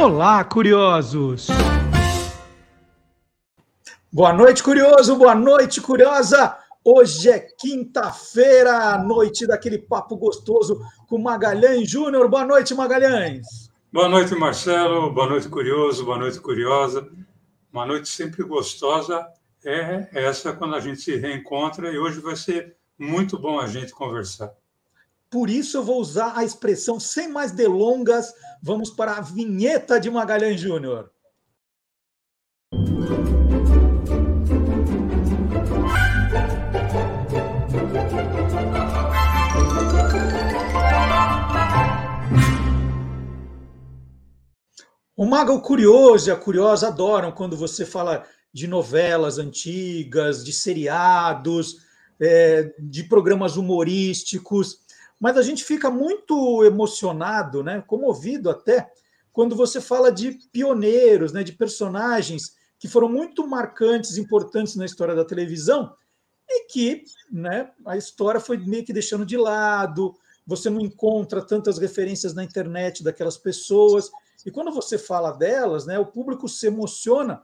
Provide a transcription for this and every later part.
Olá, curiosos! Boa noite, curioso! Boa noite, curiosa! Hoje é quinta-feira, noite daquele papo gostoso com Magalhães Júnior. Boa noite, Magalhães! Boa noite, Marcelo. Boa noite, curioso. Boa noite, curiosa. Uma noite sempre gostosa é essa quando a gente se reencontra e hoje vai ser muito bom a gente conversar. Por isso eu vou usar a expressão sem mais delongas. Vamos para a vinheta de Magalhães Júnior. O Mago curioso e a curiosa adoram quando você fala de novelas antigas, de seriados, é, de programas humorísticos mas a gente fica muito emocionado, né, comovido até, quando você fala de pioneiros, né, de personagens que foram muito marcantes, importantes na história da televisão e que né, a história foi meio que deixando de lado, você não encontra tantas referências na internet daquelas pessoas, e quando você fala delas, né, o público se emociona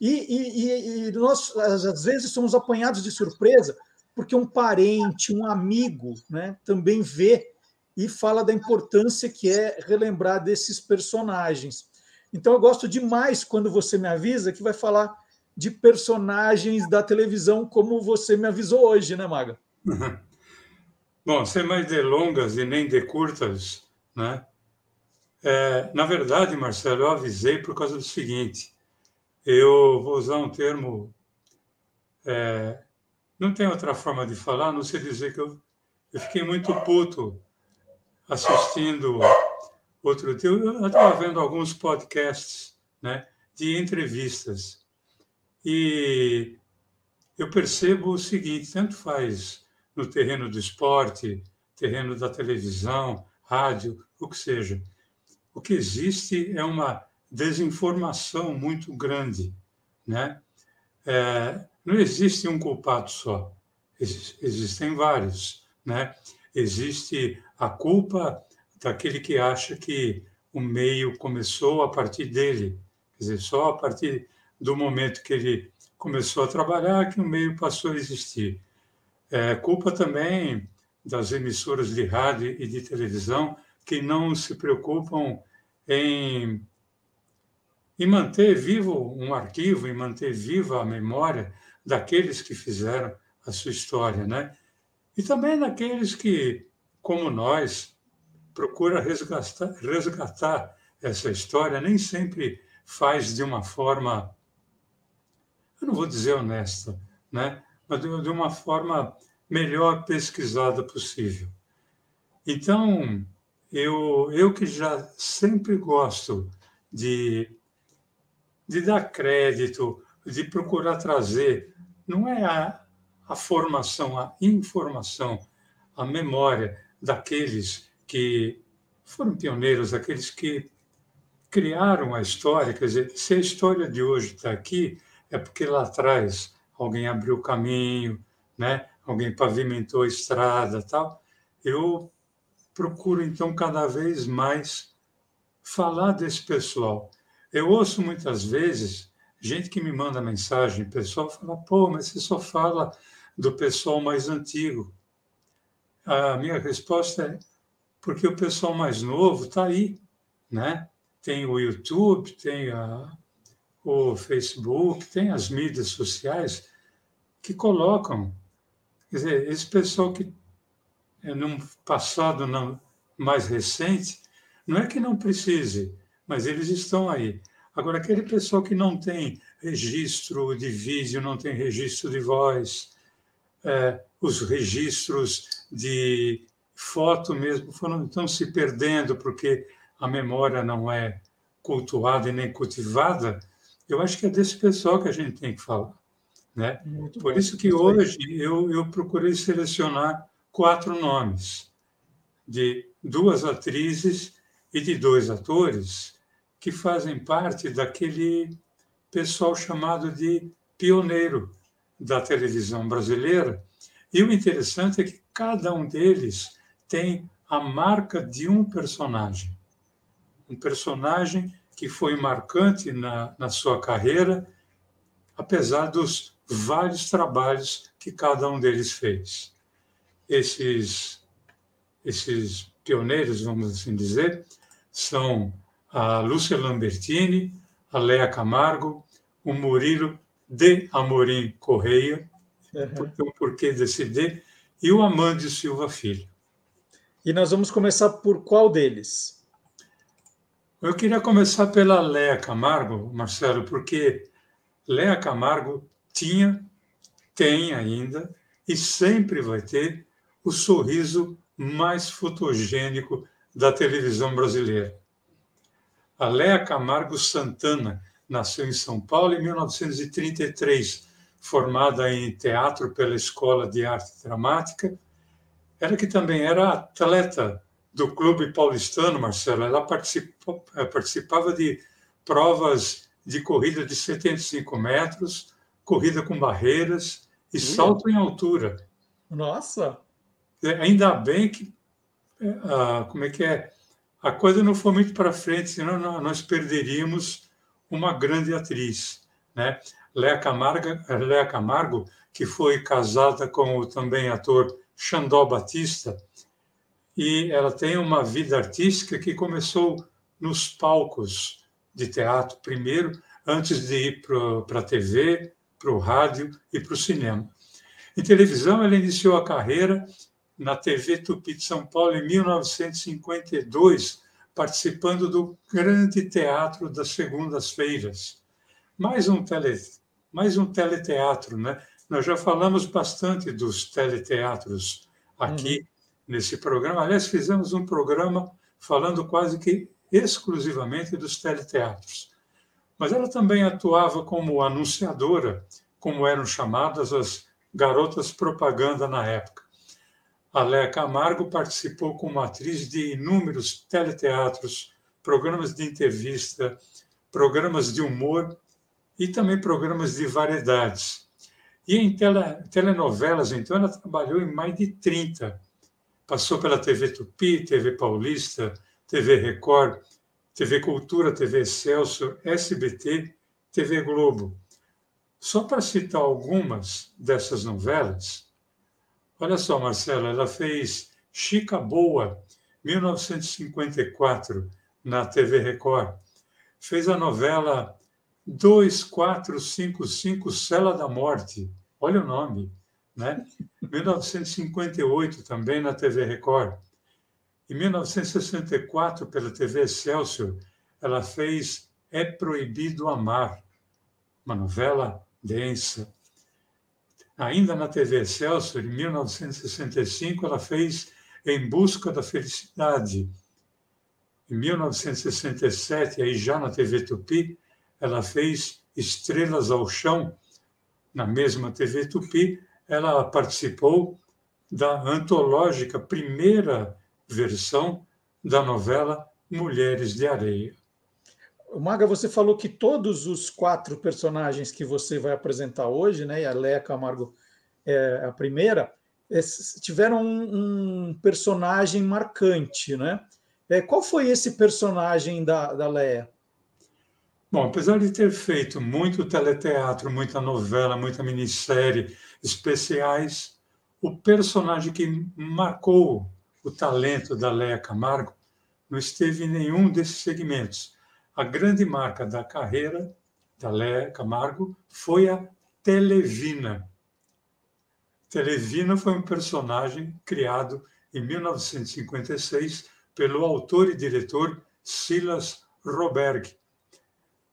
e, e, e nós, às vezes, somos apanhados de surpresa porque um parente, um amigo, né, também vê e fala da importância que é relembrar desses personagens. Então eu gosto demais quando você me avisa que vai falar de personagens da televisão como você me avisou hoje, né, Maga? Bom, sem mais delongas e nem de curtas, né? É, na verdade, Marcelo, eu avisei por causa do seguinte: eu vou usar um termo é, não tem outra forma de falar, não sei dizer que eu, eu fiquei muito puto assistindo outro dia. Eu estava vendo alguns podcasts né, de entrevistas e eu percebo o seguinte: tanto faz no terreno do esporte, terreno da televisão, rádio, o que seja. O que existe é uma desinformação muito grande, né? É, não existe um culpado só, existem vários. Né? Existe a culpa daquele que acha que o meio começou a partir dele, quer dizer, só a partir do momento que ele começou a trabalhar que o meio passou a existir. É culpa também das emissoras de rádio e de televisão que não se preocupam em, em manter vivo um arquivo, em manter viva a memória daqueles que fizeram a sua história, né? E também daqueles que, como nós, procura resgatar, resgatar essa história, nem sempre faz de uma forma, eu não vou dizer honesta, né? Mas de uma forma melhor pesquisada possível. Então, eu, eu que já sempre gosto de, de dar crédito, de procurar trazer não é a, a formação, a informação, a memória daqueles que foram pioneiros, aqueles que criaram a história. Quer dizer, se a história de hoje está aqui, é porque lá atrás alguém abriu o caminho, né? alguém pavimentou a estrada tal. Eu procuro, então, cada vez mais falar desse pessoal. Eu ouço muitas vezes gente que me manda mensagem, pessoal fala, pô, mas você só fala do pessoal mais antigo. A minha resposta é porque o pessoal mais novo está aí, né? Tem o YouTube, tem a, o Facebook, tem as mídias sociais que colocam. Quer dizer, esse pessoal que é num passado não, mais recente, não é que não precise, mas eles estão aí. Agora, aquele pessoal que não tem registro de vídeo, não tem registro de voz, é, os registros de foto mesmo foram, estão se perdendo porque a memória não é cultuada e nem cultivada, eu acho que é desse pessoal que a gente tem que falar. Né? Por isso que hoje eu, eu procurei selecionar quatro nomes de duas atrizes e de dois atores que fazem parte daquele pessoal chamado de pioneiro da televisão brasileira. E o interessante é que cada um deles tem a marca de um personagem. Um personagem que foi marcante na, na sua carreira, apesar dos vários trabalhos que cada um deles fez. Esses, esses pioneiros, vamos assim dizer, são a Lúcia Lambertini, a Lea Camargo, o Murilo de Amorim Correia, uhum. o porquê desse D, e o Amândio Silva Filho. E nós vamos começar por qual deles? Eu queria começar pela Lea Camargo, Marcelo, porque Lea Camargo tinha, tem ainda e sempre vai ter o sorriso mais fotogênico da televisão brasileira. A Lea Camargo Santana nasceu em São Paulo em 1933, formada em teatro pela Escola de Arte Dramática. Ela que também era atleta do Clube Paulistano, Marcelo. Ela eh, participava de provas de corrida de 75 metros, corrida com barreiras e salto em altura. Nossa! Ainda bem que, ah, como é que é? A coisa não foi muito para frente, senão nós perderíamos uma grande atriz, né? Léa Camargo, Léa Camargo, que foi casada com o também ator Xandó Batista, e ela tem uma vida artística que começou nos palcos de teatro primeiro, antes de ir para a TV, para o rádio e para o cinema. Em televisão, ela iniciou a carreira na TV Tupi de São Paulo em 1952, participando do Grande Teatro das Segundas-Feiras. Mais um, tele, mais um teleteatro, né? Nós já falamos bastante dos teleteatros aqui uhum. nesse programa. Aliás, fizemos um programa falando quase que exclusivamente dos teleteatros. Mas ela também atuava como anunciadora, como eram chamadas as garotas propaganda na época. A Léa Camargo participou como atriz de inúmeros teleteatros, programas de entrevista, programas de humor e também programas de variedades. E em tele, telenovelas, então, ela trabalhou em mais de 30. Passou pela TV Tupi, TV Paulista, TV Record, TV Cultura, TV Celso, SBT, TV Globo. Só para citar algumas dessas novelas, olha só, Marcela, ela fez Chica Boa, 1954, na TV Record. Fez a novela 2455 Cela da Morte, olha o nome, né? 1958 também na TV Record. Em 1964, pela TV Excelsior, ela fez É Proibido Amar, uma novela densa. Ainda na TV Excelsior, em 1965, ela fez Em Busca da Felicidade. Em 1967, aí já na TV Tupi, ela fez Estrelas ao Chão. Na mesma TV Tupi, ela participou da antológica primeira versão da novela Mulheres de Areia. Maga, você falou que todos os quatro personagens que você vai apresentar hoje, né, e a Leia Camargo é a primeira, tiveram um, um, personagem marcante, né? É, qual foi esse personagem da, da Leia? Bom, apesar de ter feito muito teleteatro, muita novela, muita minissérie, especiais, o personagem que marcou o talento da Leia Camargo não esteve em nenhum desses segmentos a grande marca da carreira da Léa Camargo foi a Televina. Televina foi um personagem criado em 1956 pelo autor e diretor Silas Roberg.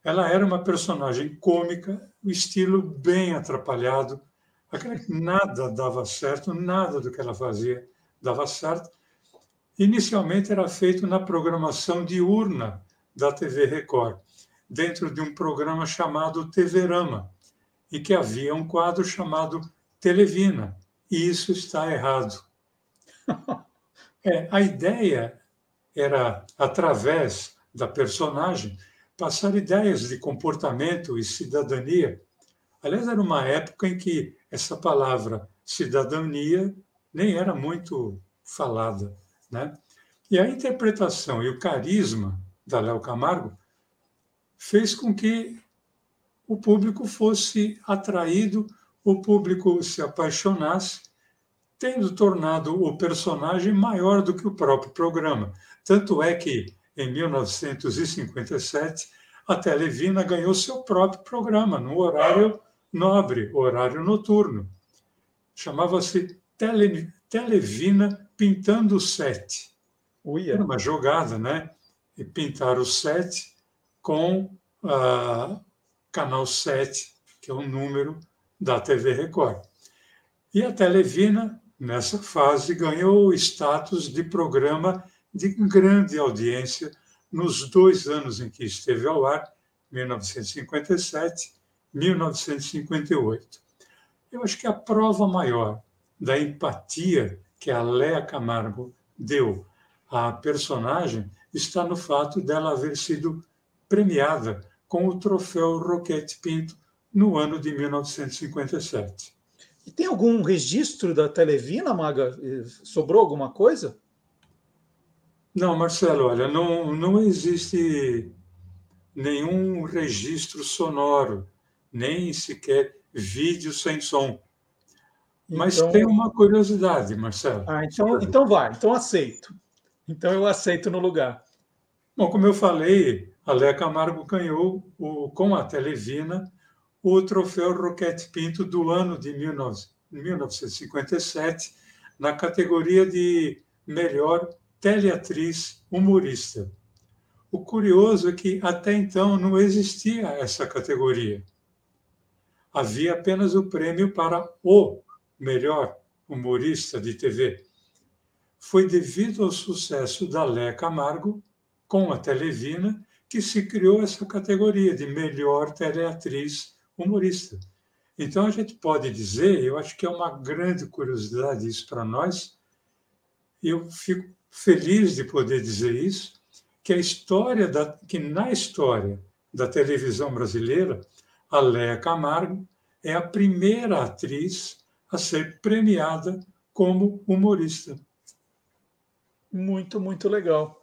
Ela era uma personagem cômica, o estilo bem atrapalhado, nada dava certo, nada do que ela fazia dava certo. Inicialmente era feito na programação diurna da TV Record, dentro de um programa chamado TV-Rama, e que havia um quadro chamado Televina, e isso está errado. É, a ideia era, através da personagem, passar ideias de comportamento e cidadania. Aliás, era uma época em que essa palavra cidadania nem era muito falada. Né? E a interpretação e o carisma da Léo Camargo fez com que o público fosse atraído, o público se apaixonasse, tendo tornado o personagem maior do que o próprio programa. Tanto é que, em 1957, a Televina ganhou seu próprio programa, no horário nobre, horário noturno. Chamava-se Tele, Televina Pintando Sete. Uia. Era uma jogada, né? E pintar o sete com a canal 7, que é o número da TV Record. E a Televina, nessa fase, ganhou o status de programa de grande audiência nos dois anos em que esteve ao ar, 1957 1958. Eu acho que a prova maior da empatia que a Léa Camargo deu à personagem está no fato dela haver sido premiada com o troféu Roquete Pinto no ano de 1957. E tem algum registro da Televina, Maga? Sobrou alguma coisa? Não, Marcelo, olha, não, não existe nenhum registro sonoro, nem sequer vídeo sem som. Mas então... tem uma curiosidade, Marcelo. Ah, então, então vai, então aceito. Então eu aceito no lugar. Bom, como eu falei, a Léa Camargo ganhou o, com a Televina o troféu Roquete Pinto do ano de 1957, na categoria de melhor teleatriz humorista. O curioso é que até então não existia essa categoria. Havia apenas o prêmio para o melhor humorista de TV. Foi devido ao sucesso da Lé Camargo com a Televina que se criou essa categoria de melhor teleatriz humorista. Então a gente pode dizer, eu acho que é uma grande curiosidade isso para nós, eu fico feliz de poder dizer isso, que a história da, que na história da televisão brasileira, a Léa Camargo é a primeira atriz a ser premiada como humorista. Muito, muito legal.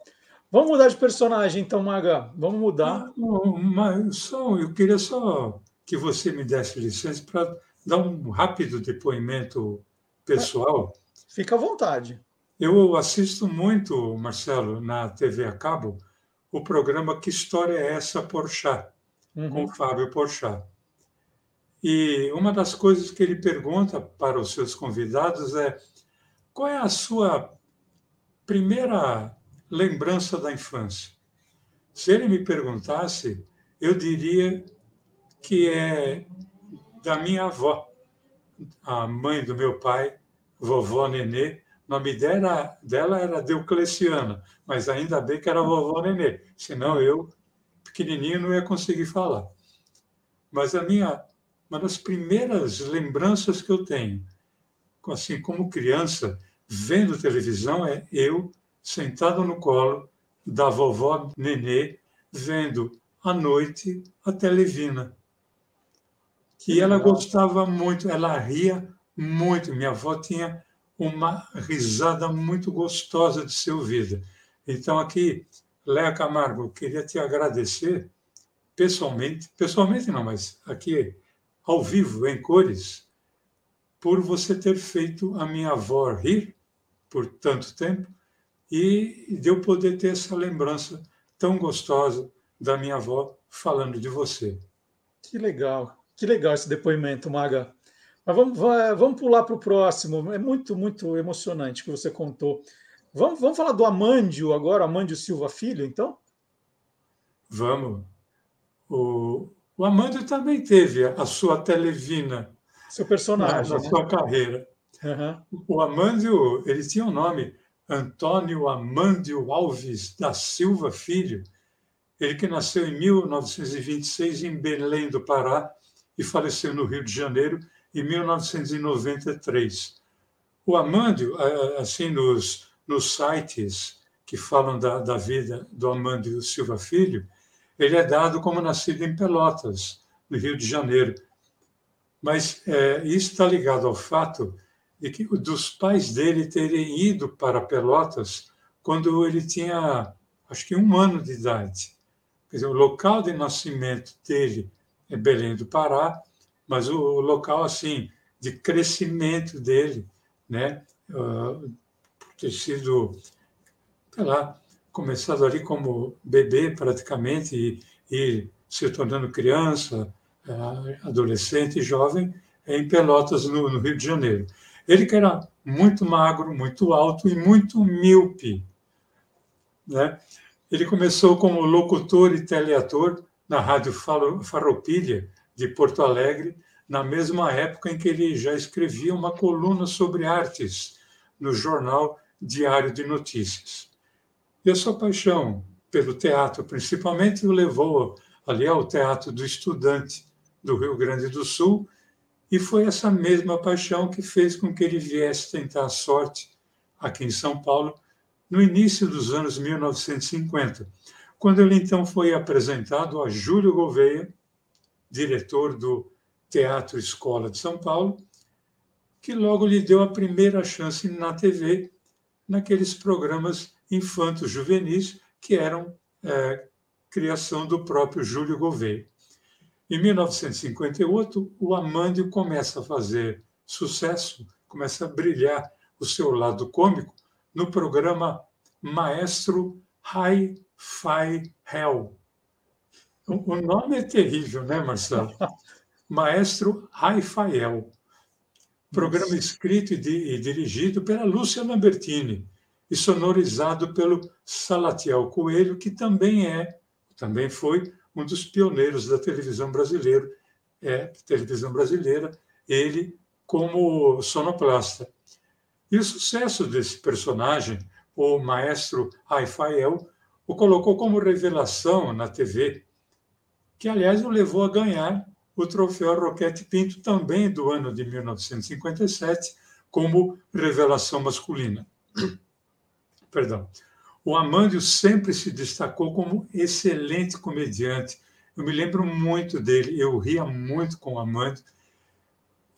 Vamos mudar de personagem, então, Maga. Vamos mudar. Não, mas só, eu queria só que você me desse licença para dar um rápido depoimento pessoal. Fica à vontade. Eu assisto muito, Marcelo, na TV a cabo, o programa Que História é Essa, Porchat, uhum. com o Fábio Porchat. E uma das coisas que ele pergunta para os seus convidados é qual é a sua primeira lembrança da infância? Se ele me perguntasse, eu diria que é da minha avó, a mãe do meu pai, vovó Nenê, o nome dela, dela era Deucleciana, mas ainda bem que era vovó Nenê, senão eu, pequenininho, não ia conseguir falar. Mas a minha, uma das primeiras lembranças que eu tenho, assim como criança, vendo televisão, é eu sentado no colo da vovó Nenê, vendo à noite a Televina. E ela gostava muito, ela ria muito. Minha avó tinha uma risada muito gostosa de ser ouvida. Então, aqui, Léa Camargo, eu queria te agradecer pessoalmente, pessoalmente não, mas aqui, ao vivo, em cores, por você ter feito a minha avó rir por tanto tempo e de eu poder ter essa lembrança tão gostosa da minha avó falando de você. Que legal, que legal esse depoimento, Maga. Mas vamos, vamos pular para o próximo. É muito, muito emocionante o que você contou. Vamos, vamos falar do Amândio agora, Amândio Silva Filho, então? Vamos. O, o Amândio também teve a sua televina. Seu personagem. Na, na né? sua carreira. Uhum. O Amândio, ele tinha um nome, Antônio Amândio Alves da Silva Filho. Ele que nasceu em 1926 em Belém do Pará e faleceu no Rio de Janeiro em 1993. O Amândio, assim, nos, nos sites que falam da, da vida do Amândio Silva Filho, ele é dado como nascido em Pelotas, no Rio de Janeiro. Mas é, isso está ligado ao fato de que dos pais dele terem ido para Pelotas quando ele tinha, acho que um ano de idade. Quer dizer, o local de nascimento dele é Belém do Pará, mas o local assim de crescimento dele, né, uh, ter sido, sei lá, começado ali como bebê praticamente e, e se tornando criança, adolescente e jovem em Pelotas, no, no Rio de Janeiro. Ele que era muito magro, muito alto e muito míope, né? Ele começou como locutor e teleator na Rádio Farroupilha de Porto Alegre, na mesma época em que ele já escrevia uma coluna sobre artes no jornal Diário de Notícias. E a sua paixão pelo teatro, principalmente, o levou ali ao Teatro do Estudante do Rio Grande do Sul, e foi essa mesma paixão que fez com que ele viesse tentar a sorte aqui em São Paulo no início dos anos 1950, quando ele então foi apresentado a Júlio Gouveia, diretor do Teatro Escola de São Paulo, que logo lhe deu a primeira chance na TV, naqueles programas infantos juvenis que eram é, criação do próprio Júlio Gouveia. Em 1958, o Amândio começa a fazer sucesso, começa a brilhar o seu lado cômico no programa Maestro Hi-Fi Hell. O nome é terrível, né, Marcelo? Maestro Raifael, programa escrito e, dirigido pela Lúcia Lambertini e sonorizado pelo Salatiel Coelho, que também é, também foi um dos pioneiros da televisão brasileira, é, televisão brasileira, ele como sonoplasta. E o sucesso desse personagem, o maestro Raifael, o colocou como revelação na TV, que aliás o levou a ganhar o troféu Roquete Pinto, também do ano de 1957, como revelação masculina. Perdão. O Amândio sempre se destacou como excelente comediante. Eu me lembro muito dele, eu ria muito com o Amândio,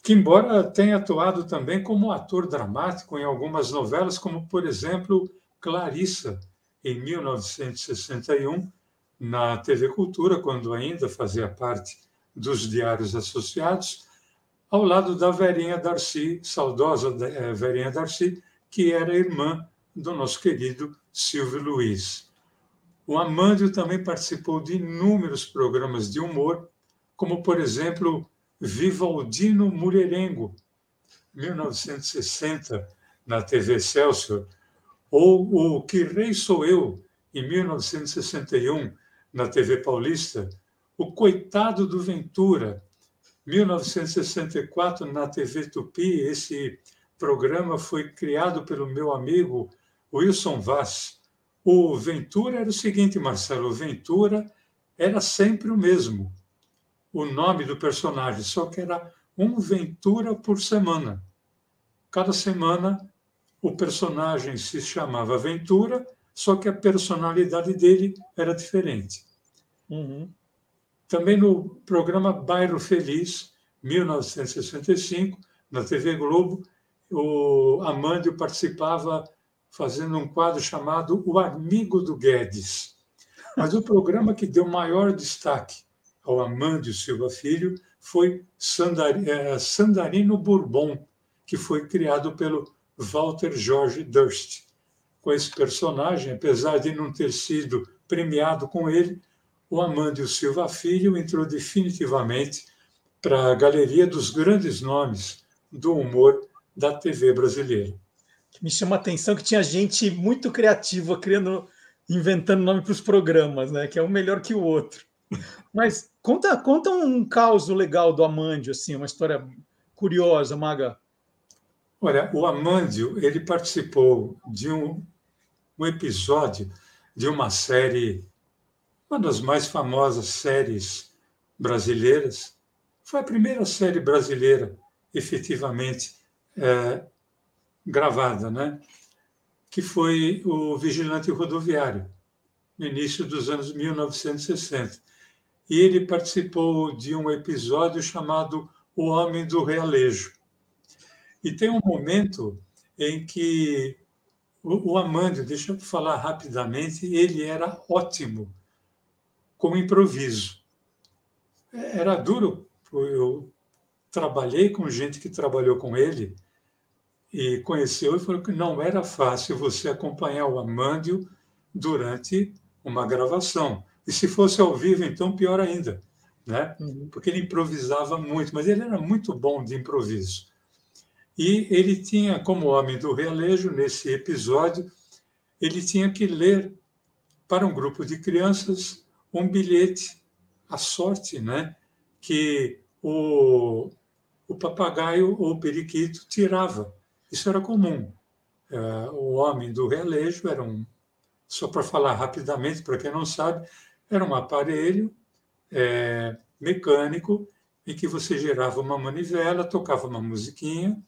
que embora tenha atuado também como ator dramático em algumas novelas, como por exemplo Clarissa, em 1961, na TV Cultura, quando ainda fazia parte dos diários associados, ao lado da Verinha Darcy, saudosa eh, Verinha Darcy, que era irmã do nosso querido Silvio Luiz. O Amândio também participou de inúmeros programas de humor, como, por exemplo, Vivaldino Mulherengo, 1960, na TV Excelsior, ou O Que Rei Sou Eu, em 1961, na TV Paulista, o Coitado do Ventura, 1964, na TV Tupi. Esse programa foi criado pelo meu amigo Wilson Vaz. O Ventura era o seguinte, Marcelo: o Ventura era sempre o mesmo. O nome do personagem, só que era um Ventura por semana. Cada semana o personagem se chamava Ventura, só que a personalidade dele era diferente. Uhum. Também no programa Bairro Feliz, 1965, na TV Globo, o Amândio participava fazendo um quadro chamado O Amigo do Guedes. Mas o programa que deu maior destaque ao Amândio Silva Filho foi eh, Sandarino Bourbon, que foi criado pelo Walter Jorge Durst. Com esse personagem, apesar de não ter sido premiado com ele, o Amândio Silva Filho entrou definitivamente para a galeria dos grandes nomes do humor da TV brasileira. Me chama a atenção que tinha gente muito criativa criando, inventando nome para os programas, né? Que é um melhor que o outro. Mas conta, conta um caos legal do Amândio, assim, uma história curiosa, Maga. Olha, o Amândio ele participou de um, um episódio de uma série uma das mais famosas séries brasileiras. Foi a primeira série brasileira efetivamente é, gravada, né? que foi o Vigilante Rodoviário, no início dos anos 1960. E ele participou de um episódio chamado O Homem do Realejo. E tem um momento em que o, o deixa eu falar rapidamente, ele era ótimo com improviso. Era duro, eu trabalhei com gente que trabalhou com ele e conheceu e falou que não era fácil você acompanhar o Amândio durante uma gravação. E se fosse ao vivo, então pior ainda, né? Uhum. Porque ele improvisava muito, mas ele era muito bom de improviso. E ele tinha, como homem do realejo, nesse episódio, ele tinha que ler para um grupo de crianças um bilhete à sorte, né? Que o, o papagaio ou o periquito tirava. Isso era comum. É, o homem do realejo era um, só para falar rapidamente, para quem não sabe, era um aparelho é, mecânico em que você gerava uma manivela, tocava uma musiquinha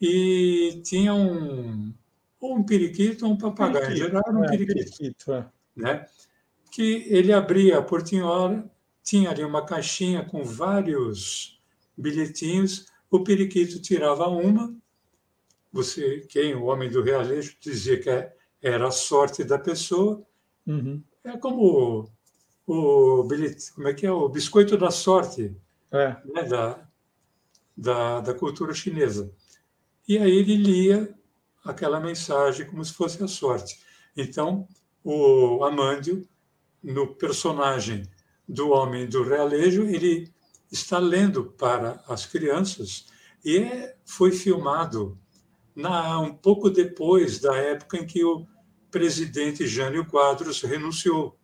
e tinha um, ou um periquito ou um papagaio. Periquito, em geral, era um é, periquito. periquito é. né? Que ele abria a portinhola, tinha ali uma caixinha com vários bilhetinhos, o periquito tirava uma, você, quem, o homem do realejo, dizia que era a sorte da pessoa. Uhum. É como o, o como é que é? O biscoito da sorte é. né? da, da, da cultura chinesa. E aí ele lia aquela mensagem como se fosse a sorte. Então, o Amândio, no personagem do homem do realejo, ele está lendo para as crianças e é, foi filmado na, um pouco depois da época em que o presidente Jânio Quadros renunciou.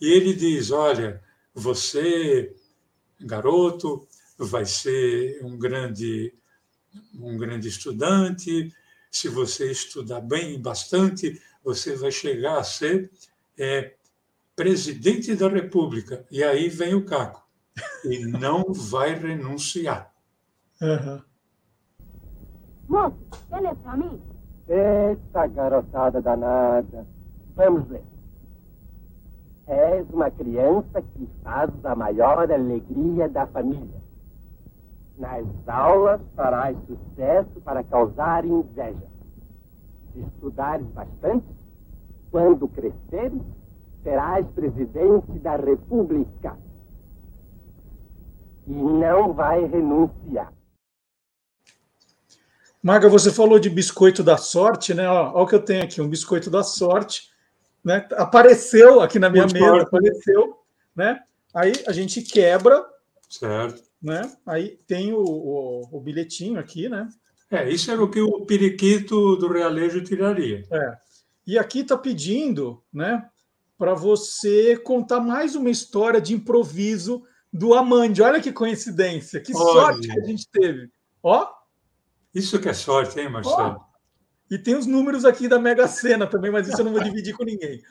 E ele diz: Olha, você, garoto, vai ser um grande, um grande estudante. Se você estudar bem bastante, você vai chegar a ser é, presidente da República. E aí vem o Caco. E não vai renunciar. Uhum. Moço, quer ler pra mim? Eita, garotada danada. Vamos ver. És uma criança que faz a maior alegria da família. Nas aulas farás sucesso para causar inveja. Se estudares bastante, quando cresceres, serás presidente da República. E não vai renunciar. Maga, você falou de biscoito da sorte, né? Olha o que eu tenho aqui, um biscoito da sorte, né? Apareceu aqui na minha Muito mesa, forte. apareceu, né? Aí a gente quebra, certo? Né? Aí tem o, o, o bilhetinho aqui, né? É, isso era o que o periquito do realejo tiraria. É. E aqui está pedindo, né, para você contar mais uma história de improviso do Amande. Olha que coincidência, que Olha. sorte que a gente teve. Ó, isso que é sorte, hein, Marcelo? Oh, e tem os números aqui da Mega Sena também, mas isso eu não vou dividir com ninguém.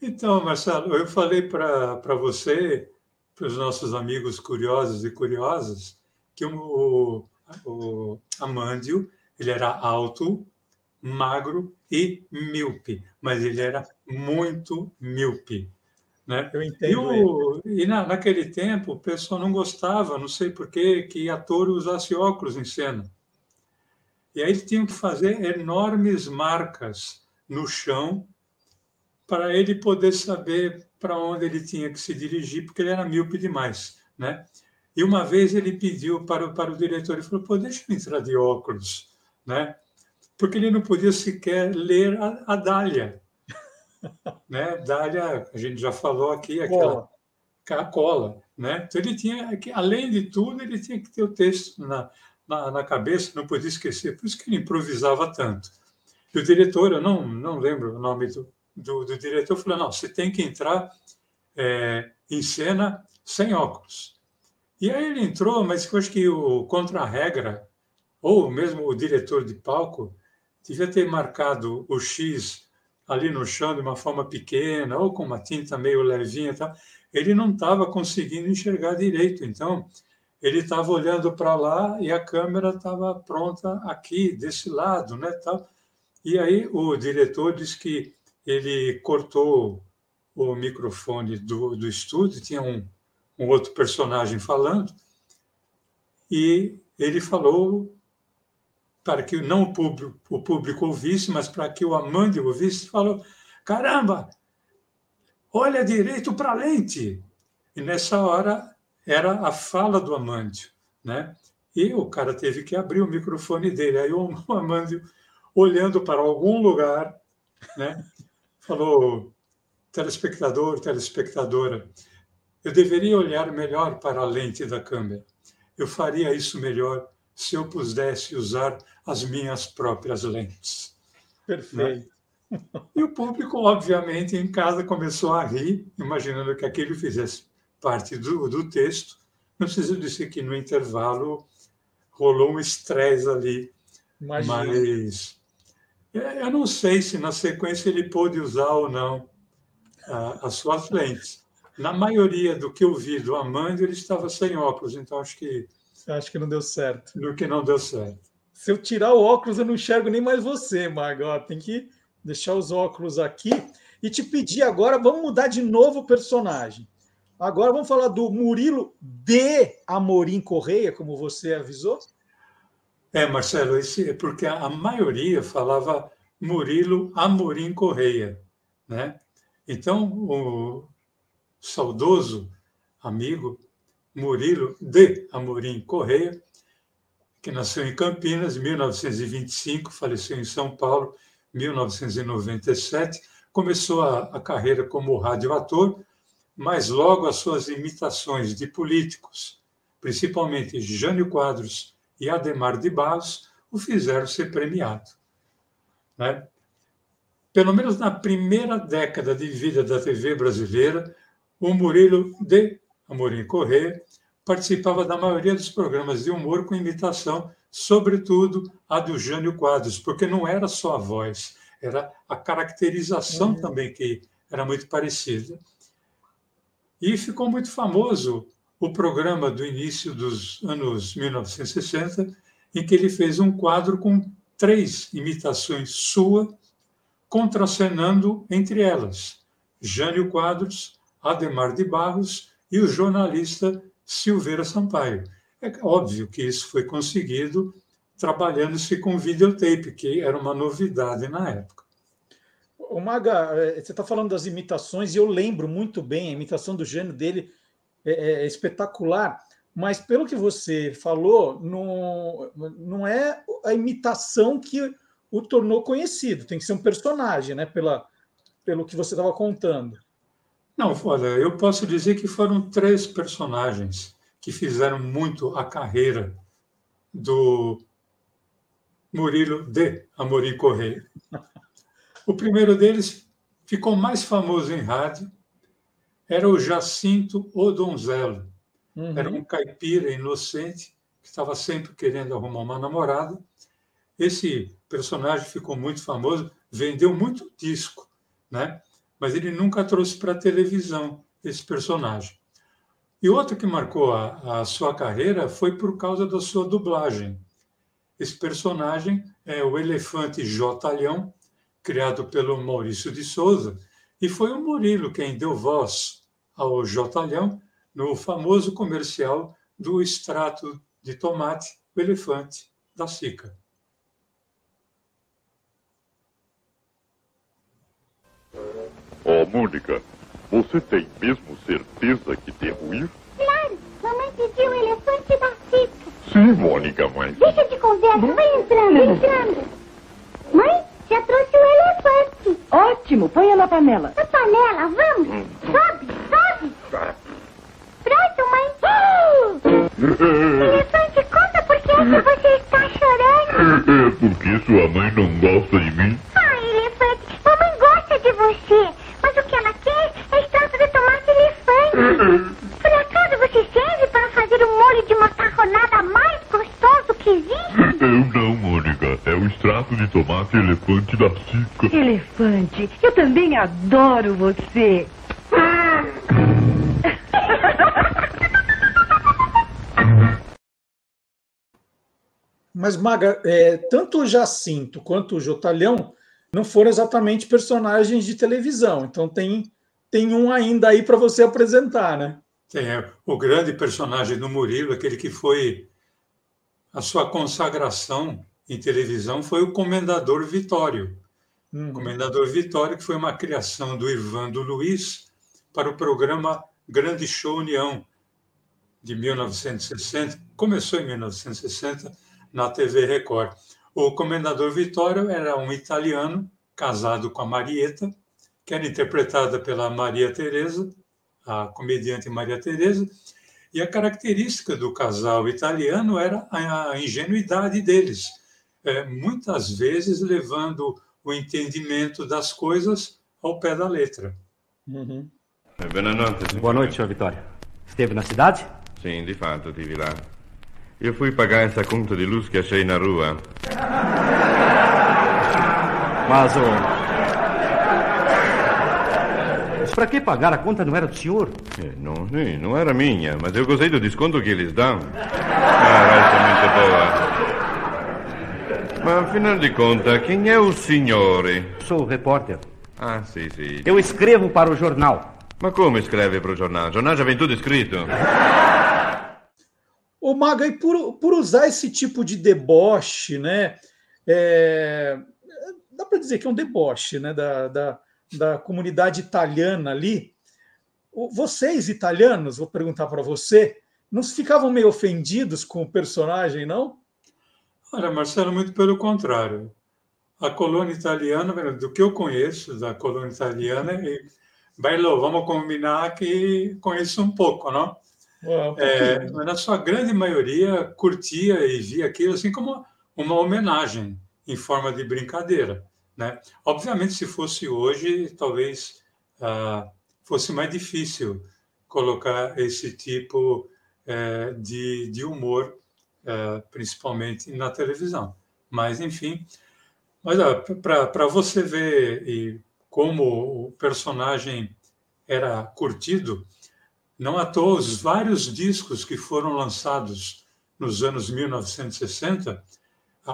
Então, Marcelo, eu falei para você, para os nossos amigos curiosos e curiosas, que o, o Amândio ele era alto, magro e míope, mas ele era muito míope. Né? Eu entendo. E, o, e na, naquele tempo, o pessoal não gostava, não sei porquê, que ator usasse óculos em cena. E aí eles tinham que fazer enormes marcas no chão para ele poder saber para onde ele tinha que se dirigir, porque ele era míope demais. Né? E uma vez ele pediu para, o, para o diretor, ele falou, pô, deixa eu entrar de óculos, né? porque ele não podia sequer ler a, a dália né? Dália, a gente já falou aqui, aquela cola. cola né? Então ele tinha, além de tudo, ele tinha que ter o texto na, na, na, cabeça, não podia esquecer, por isso que ele improvisava tanto. E o diretor, eu não, não lembro o nome do, do, do diretor, falou: não, você tem que entrar é, em cena sem óculos. E aí ele entrou, mas eu acho que o contra-regra, ou mesmo o diretor de palco, devia ter marcado o X ali no chão de uma forma pequena, ou com uma tinta meio levinha, tá? ele não estava conseguindo enxergar direito. Então, ele estava olhando para lá e a câmera estava pronta aqui, desse lado, né? Tal. E aí o diretor disse que ele cortou o microfone do, do estúdio, tinha um, um outro personagem falando, e ele falou para que não o público, o público ouvisse, mas para que o amante ouvisse, falou: caramba, olha direito para a lente. E nessa hora era a fala do Amândio, né? E o cara teve que abrir o microfone dele. Aí o Amândio, olhando para algum lugar, né, falou: telespectador, telespectadora, eu deveria olhar melhor para a lente da câmera. Eu faria isso melhor se eu pudesse usar as minhas próprias lentes. Perfeito. Né? E o público, obviamente, em casa começou a rir, imaginando que aquilo fizesse parte do, do texto. Não preciso dizer que no intervalo rolou um estresse ali, Imagina. mas eu não sei se na sequência ele pôde usar ou não as suas lentes. Na maioria do que eu vi do Amando, ele estava sem óculos, então acho que. Acho que não deu certo. No que não deu certo. Se eu tirar o óculos, eu não enxergo nem mais você, Margot. Tem que deixar os óculos aqui. E te pedir agora, vamos mudar de novo o personagem. Agora vamos falar do Murilo de Amorim Correia, como você avisou? É, Marcelo, esse é porque a maioria falava Murilo Amorim Correia, né? Então, o saudoso amigo Murilo de Amorim Correia, que nasceu em Campinas em 1925, faleceu em São Paulo em 1997, começou a, a carreira como radioator, mas logo as suas imitações de políticos, principalmente Jânio Quadros e Ademar de Barros, o fizeram ser premiado. Né? Pelo menos na primeira década de vida da TV brasileira, o Murilo de Amorim Corrêa participava da maioria dos programas de humor com imitação, sobretudo a do Jânio Quadros, porque não era só a voz, era a caracterização uhum. também que era muito parecida. E ficou muito famoso o programa do início dos anos 1960, em que ele fez um quadro com três imitações sua contracenando entre elas Jânio Quadros, Ademar de Barros e o jornalista Silveira Sampaio. É óbvio que isso foi conseguido trabalhando-se com videotape, que era uma novidade na época. O Maga, é, você está falando das imitações, e eu lembro muito bem, a imitação do gênio dele é, é espetacular, mas pelo que você falou, não, não é a imitação que o tornou conhecido. Tem que ser um personagem, né? Pela, pelo que você estava contando. Não, olha, eu posso dizer que foram três personagens que fizeram muito a carreira do Murilo de Amorim Correia. O primeiro deles ficou mais famoso em rádio, era o Jacinto Odonzello. Uhum. Era um caipira inocente que estava sempre querendo arrumar uma namorada. Esse personagem ficou muito famoso, vendeu muito disco, né? Mas ele nunca trouxe para a televisão esse personagem. E outro que marcou a, a, sua carreira foi por causa da sua dublagem. Esse personagem é o elefante Jotalhão, criado pelo Maurício de Souza, e foi o Murilo quem deu voz ao Jotalhão no famoso comercial do extrato de tomate, o elefante da Sica. Mônica, você tem mesmo certeza que devo ir? Claro, mamãe pediu o elefante da Cica. Sim, Mônica, mãe. Deixa de conversa, vai entrando, entrando. Mãe, já trouxe o elefante. Ótimo, põe na panela. Na panela, vamos. Hum. Sobe, sobe. Pronto, mãe. Uh! elefante, conta por que, é que você está chorando. É, é porque sua mãe não gosta de mim. Ah, elefante, mamãe gosta de você. Mas o que ela quer é extrato de tomate elefante. Por acaso você serve para fazer o molho de macarronada mais gostoso que existe? Eu não, Mônica. É o extrato de tomate elefante da. Elefante, eu também adoro você. Mas, Maga, é, tanto o Jacinto quanto o Jotalhão não foram exatamente personagens de televisão. Então tem, tem um ainda aí para você apresentar, né? Tem é, o grande personagem do Murilo, aquele que foi a sua consagração em televisão, foi o Comendador Vitório. O Comendador Vitório, que foi uma criação do Irvando Luiz, para o programa Grande Show União, de 1960, começou em 1960 na TV Record. O Comendador Vitório era um italiano casado com a Marieta, que era interpretada pela Maria Teresa, a comediante Maria Teresa, e a característica do casal italiano era a ingenuidade deles, é, muitas vezes levando o entendimento das coisas ao pé da letra. Uhum. Boa noite, senhor Vitória. Esteve na cidade? Sim, de fato, estive lá. Eu fui pagar essa conta de luz que achei na rua. Mas o. Mas para que pagar? A conta não era do senhor? É, não, sim, não era minha, mas eu gostei do desconto que eles dão. Ah, é muito boa. Mas afinal de contas, quem é o senhor? Sou o repórter. Ah, sim, sim. Eu escrevo para o jornal. Mas como escreve para o jornal? O jornal já vem tudo escrito. Ô, Maga, e por, por usar esse tipo de deboche, né? É, dá para dizer que é um deboche né, da, da, da comunidade italiana ali. Vocês, italianos, vou perguntar para você, não ficavam meio ofendidos com o personagem, não? Olha, Marcelo, muito pelo contrário. A colônia italiana, do que eu conheço da colônia italiana, e, Bailo, vamos combinar que conheço um pouco, não? é, mas na sua grande maioria curtia e via aquilo assim como uma homenagem em forma de brincadeira. Né? Obviamente, se fosse hoje, talvez ah, fosse mais difícil colocar esse tipo é, de, de humor, é, principalmente na televisão. Mas, enfim, mas para você ver e como o personagem era curtido, não à toa, os vários discos que foram lançados nos anos 1960,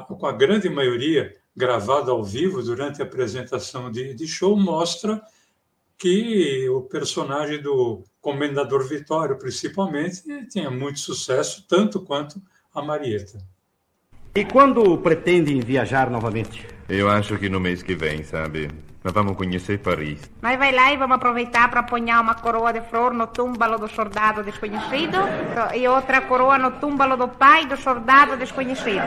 com a grande maioria gravada ao vivo durante a apresentação de, de show, mostra que o personagem do Comendador Vitório, principalmente, tinha muito sucesso, tanto quanto a Marieta. E quando pretendem viajar novamente? Eu acho que no mês que vem, sabe? Nós vamos conhecer Paris. Nós vai lá e vamos aproveitar para apanhar uma coroa de flor no túmbalo do soldado desconhecido e outra coroa no túmbalo do pai do soldado desconhecido.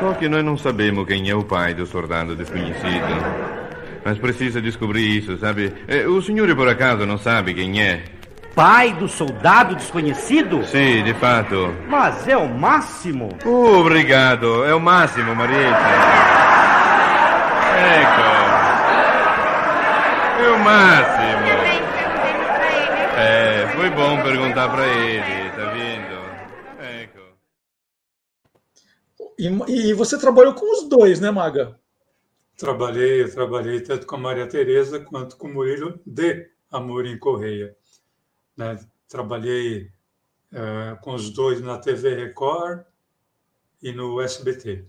Só que nós não sabemos quem é o pai do soldado desconhecido. Mas precisa descobrir isso, sabe? É, o senhor, por acaso, não sabe quem é? Pai do soldado desconhecido? Sim, de fato. Mas é o máximo. Obrigado, é o máximo, Marieta. Ecco. É o máximo. É, foi bom perguntar para ele, tá vendo? E, e, você trabalhou com os dois, né, Maga? Trabalhei, eu trabalhei tanto com a Maria Tereza quanto com o Murilo de Amorim Correia. Né? Trabalhei é, com os dois na TV Record e no SBT.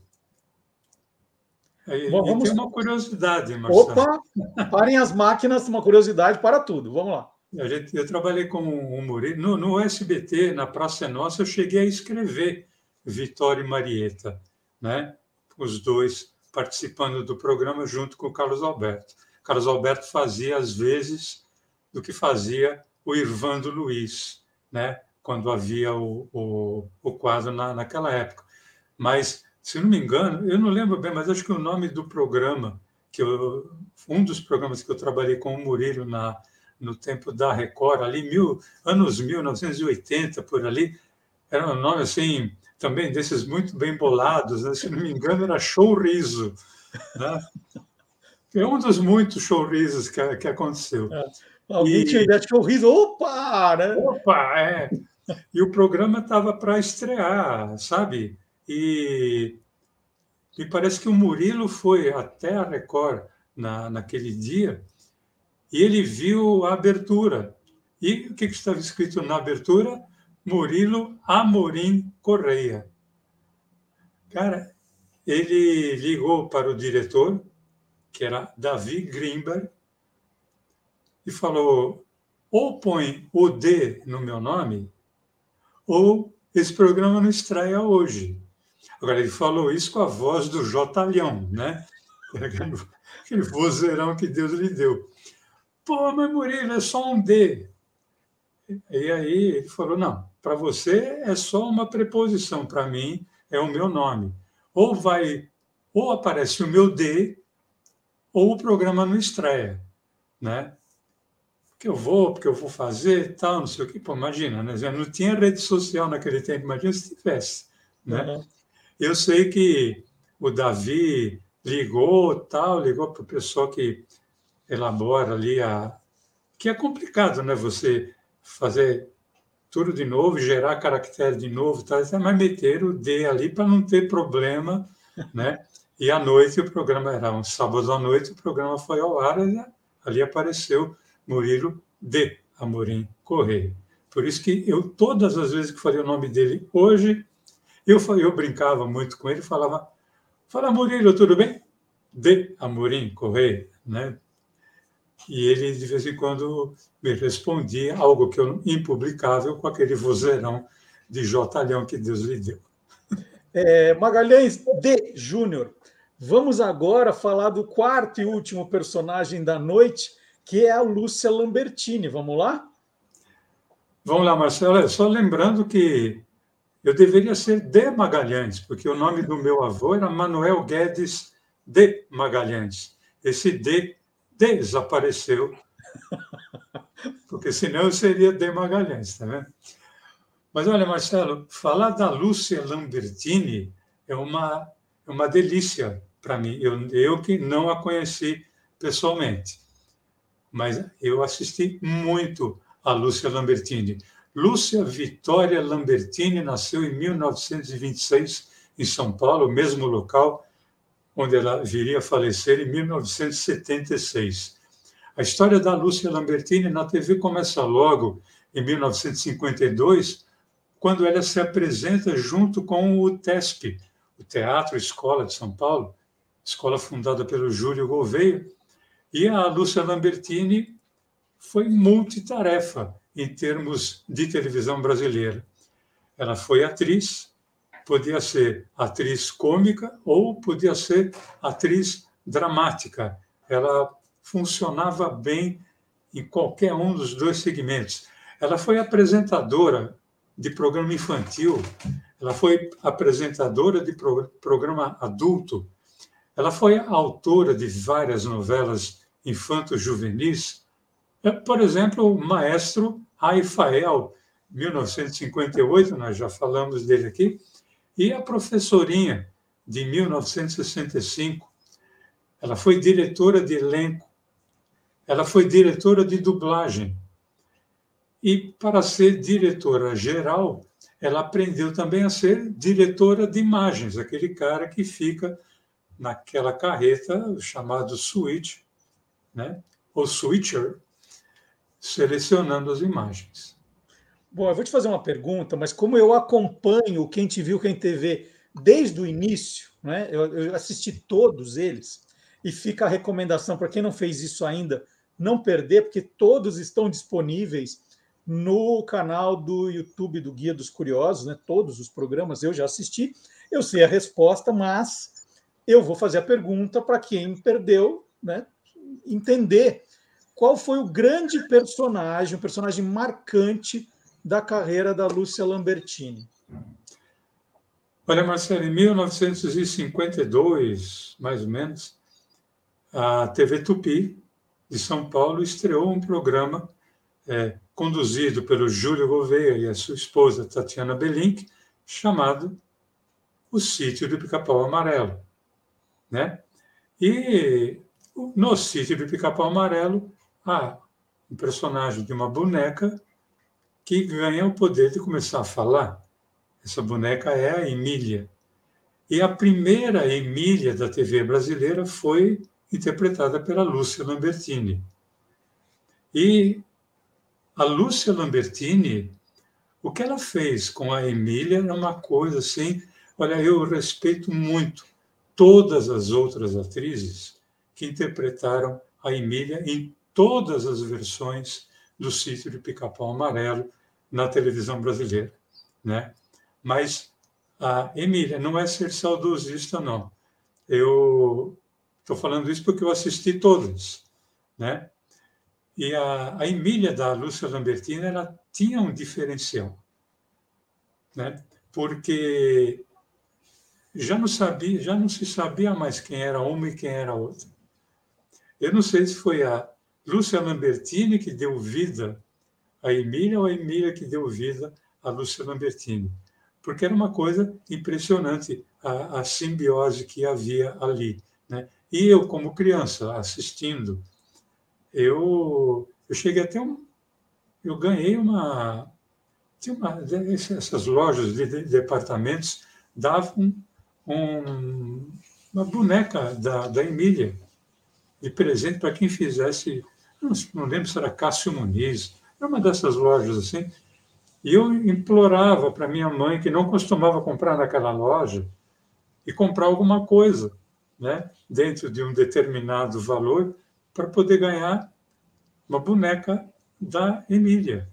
E, Bom, vamos... tem uma curiosidade, Marcelo. Opa, parem as máquinas, uma curiosidade para tudo. Vamos lá. Eu, trabalhei com um Murilo. No, no SBT, na Praça Nossa, eu cheguei a escrever Vitória e Marieta, né? os dois participando do programa junto com o Carlos Alberto. Carlos Alberto fazia, às vezes, do que fazia o Irvando Luiz, né? quando havia o, o, o quadro na, naquela época. Mas se não me engano, eu não lembro bem, mas acho que o nome do programa, que eu, um dos programas que eu trabalhei com o Murilo na, no tempo da Record, ali, mil, anos 1980, por ali, era um nome assim, também desses muito bem bolados, né? se não me engano, era Show Riso. Né? É um dos muitos show risos que, que aconteceu. É. Alguém e... tinha ideia de show riso, opa! Né? Opa, é. E o programa estava para estrear, sabe? E me parece que o Murilo foi até a Record na, naquele dia e ele viu a abertura. E o que, que estava escrito na abertura? Murilo Amorim Correia. Cara, ele ligou para o diretor, que era Davi Grimberg, e falou: ou põe o D no meu nome, ou esse programa não estreia hoje. Agora, ele falou isso com a voz do Jotalhão, né? Aquele vozeirão que Deus lhe deu. Pô, mas Murilo, é só um D. E aí ele falou: não, para você é só uma preposição, para mim é o meu nome. Ou vai, ou aparece o meu D, ou o programa não estreia, né? Porque eu vou, porque eu vou fazer, tal, não sei o que. Pô, imagina, né? Já não tinha rede social naquele tempo, imagina se tivesse, né? Uhum. Eu sei que o Davi ligou, tal, ligou para o pessoal que elabora ali a que é complicado, né? Você fazer tudo de novo, gerar caractere de novo, tá? mas meter o D ali para não ter problema, né? E à noite o programa era um sábado à noite, o programa foi ao ar e ali apareceu Murilo D. Amorim Correia. Por isso que eu, todas as vezes que falei o nome dele hoje, eu, eu brincava muito com ele, falava, fala Murilo, tudo bem? D. Amorim Correia, né? e ele de vez em quando me respondia algo que eu impublicável com aquele vozeirão de jotalhão que Deus lhe deu. É, Magalhães D. Júnior, vamos agora falar do quarto e último personagem da noite, que é a Lúcia Lambertini. Vamos lá? Vamos lá, Marcelo. Só lembrando que eu deveria ser de Magalhães, porque o nome do meu avô era Manuel Guedes de Magalhães. Esse D desapareceu, porque senão eu seria de Magalhães, tá vendo? Mas olha, Marcelo, falar da Lúcia Lambertini é uma, é uma delícia para mim. Eu, eu que não a conheci pessoalmente, mas eu assisti muito a Lúcia Lambertini. Lúcia Vitória Lambertini nasceu em 1926 em São Paulo, mesmo local onde ela viria a falecer em 1976. A história da Lúcia Lambertini na TV começa logo em 1952, quando ela se apresenta junto com o TESP, o Teatro Escola de São Paulo, escola fundada pelo Júlio Gouveia, e a Lúcia Lambertini foi multitarefa em termos de televisão brasileira. Ela foi atriz, podia ser atriz cômica ou podia ser atriz dramática. Ela funcionava bem em qualquer um dos dois segmentos. Ela foi apresentadora de programa infantil, ela foi apresentadora de programa adulto, ela foi autora de várias novelas infanto-juvenis, é, por exemplo, o Maestro Aifael, 1958, nós já falamos dele aqui, e a professorinha, de 1965, ela foi diretora de elenco, ela foi diretora de dublagem. E para ser diretora geral, ela aprendeu também a ser diretora de imagens, aquele cara que fica naquela carreta chamado switch, né? switcher, selecionando as imagens. Bom, eu vou te fazer uma pergunta, mas como eu acompanho Quem Te Viu, Quem TV desde o início, né? eu, eu assisti todos eles, e fica a recomendação para quem não fez isso ainda, não perder, porque todos estão disponíveis no canal do YouTube do Guia dos Curiosos, né? todos os programas eu já assisti, eu sei a resposta, mas eu vou fazer a pergunta para quem perdeu, né? Entender qual foi o grande personagem, o personagem marcante da carreira da Lúcia Lambertini? Olha, Marcelo, em 1952, mais ou menos, a TV Tupi de São Paulo estreou um programa é, conduzido pelo Júlio Gouveia e a sua esposa Tatiana Belink, chamado O Sítio do Pica-Pau Amarelo. Né? E no Sítio do Pica-Pau Amarelo, há um personagem de uma boneca que ganha o poder de começar a falar. Essa boneca é a Emília. E a primeira Emília da TV brasileira foi interpretada pela Lúcia Lambertini. E a Lúcia Lambertini, o que ela fez com a Emília é uma coisa assim. Olha, eu respeito muito todas as outras atrizes que interpretaram a Emília em todas as versões do sítio de Pica-Pau Amarelo na televisão brasileira, né? Mas a Emília não é ser saudosista não. Eu estou falando isso porque eu assisti todas, né? E a, a Emília da Lúcia Lambertina ela tinha um diferencial, né? porque já não sabia, já não se sabia mais quem era uma e quem era outra. Eu não sei se foi a Lúcia Lambertini que deu vida a Emília ou a Emília que deu vida a Lúcia Lambertini, porque era uma coisa impressionante a, a simbiose que havia ali. Né? E eu, como criança, assistindo, eu, eu cheguei até um. Eu ganhei uma. Tinha uma essas lojas de, de departamentos davam um, uma boneca da, da Emília de presente para quem fizesse. Não, não lembro se era Cássio Muniz, era uma dessas lojas assim. E eu implorava para minha mãe, que não costumava comprar naquela loja, e comprar alguma coisa, né, dentro de um determinado valor, para poder ganhar uma boneca da Emília.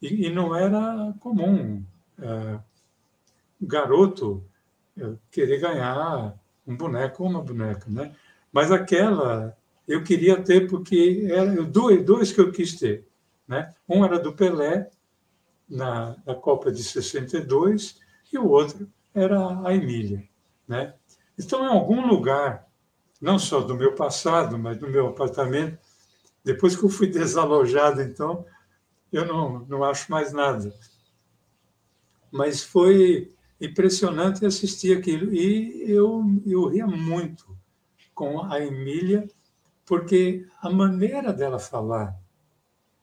E, e não era comum é, garoto é, querer ganhar um boneco ou uma boneca, né? Mas aquela eu queria ter porque era dois, dois que eu quis ter, né? Um era do Pelé na, na Copa de 62 e o outro era a Emília, né? Então, em algum lugar, não só do meu passado, mas do meu apartamento, depois que eu fui desalojado, então, eu não, não acho mais nada. Mas foi impressionante assistir aquilo. E eu, eu ria muito com a Emília, porque a maneira dela falar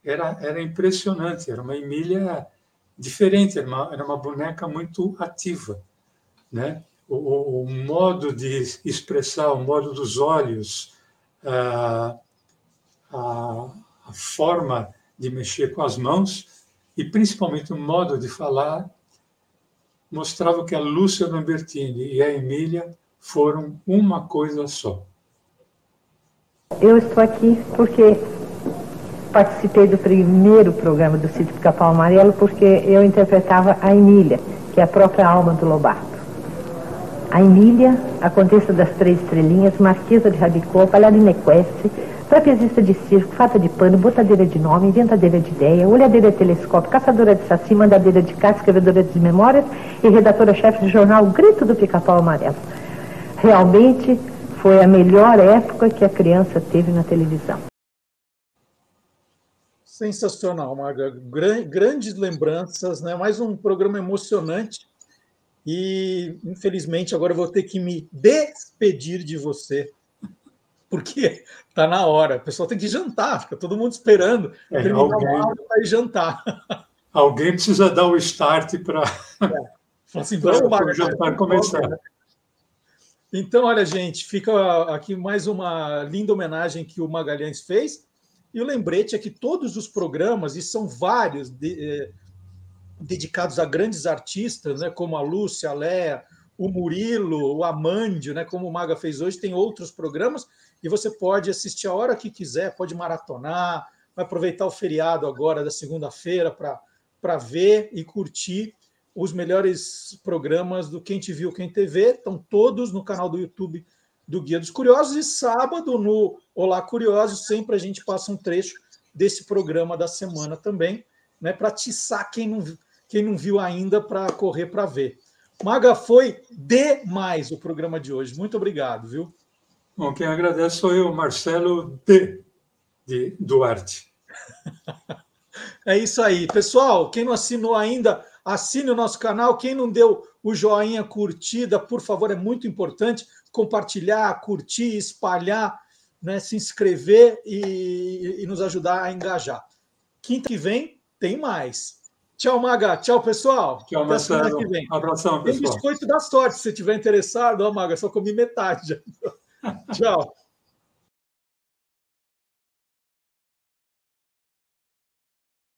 era, era impressionante. Era uma Emília diferente, era uma, era uma boneca muito ativa. Né? O, o, modo de expressar, o modo dos olhos, a, a, a forma de mexer com as mãos e principalmente o modo de falar mostrava que a Lúcia Lambertini e a Emília foram uma coisa só. Eu estou aqui porque participei do primeiro programa do Sítio Pica-Pau Amarelo porque eu interpretava a Emília, que é a própria alma do Lobato. A Emília, a Condessa das Três Estrelinhas, Marquesa de Rabicó, Palharina Equestre, trapezista de circo, fata de pano, botadeira de nome, inventadeira de ideia, olhadeira de telescópio, caçadora de saci, mandadeira de casa, escrevedora de memórias e redatora-chefe do jornal Grito do Pica-Pau Amarelo. Realmente foi a melhor época que a criança teve na televisão. Sensacional, Marga. Grandes lembranças, né? Mais um programa emocionante. E, infelizmente, agora eu vou ter que me despedir de você, porque está na hora. O pessoal tem que jantar, fica todo mundo esperando é, terminar alguém... para ir jantar. Alguém precisa dar o start para é. assim, o jantar começar. Então, olha, gente, fica aqui mais uma linda homenagem que o Magalhães fez. E o lembrete é que todos os programas, e são vários, de, eh, dedicados a grandes artistas, né, como a Lúcia, a Léa, o Murilo, o Amândio, né, como o Maga fez hoje, tem outros programas, e você pode assistir a hora que quiser, pode maratonar, vai aproveitar o feriado agora da segunda-feira para ver e curtir os melhores programas do Quem Te Viu, Quem TV. Estão todos no canal do YouTube do Guia dos Curiosos. E sábado, no Olá Curiosos, sempre a gente passa um trecho desse programa da semana também, né, para atiçar quem não, quem não viu ainda para correr para ver. Maga, foi demais o programa de hoje. Muito obrigado, viu? Bom, quem agradece sou eu, Marcelo D. de Duarte. é isso aí. Pessoal, quem não assinou ainda, assine o nosso canal. Quem não deu o joinha, curtida, por favor, é muito importante compartilhar, curtir, espalhar, né, se inscrever e, e nos ajudar a engajar. Quinta que vem tem mais. Tchau, Maga. Tchau, pessoal. Tchau, Até Marcelo. Que vem. Abração, pessoal. Tem biscoito da sorte, se tiver interessado. Ó, Maga, só comi metade. Tchau.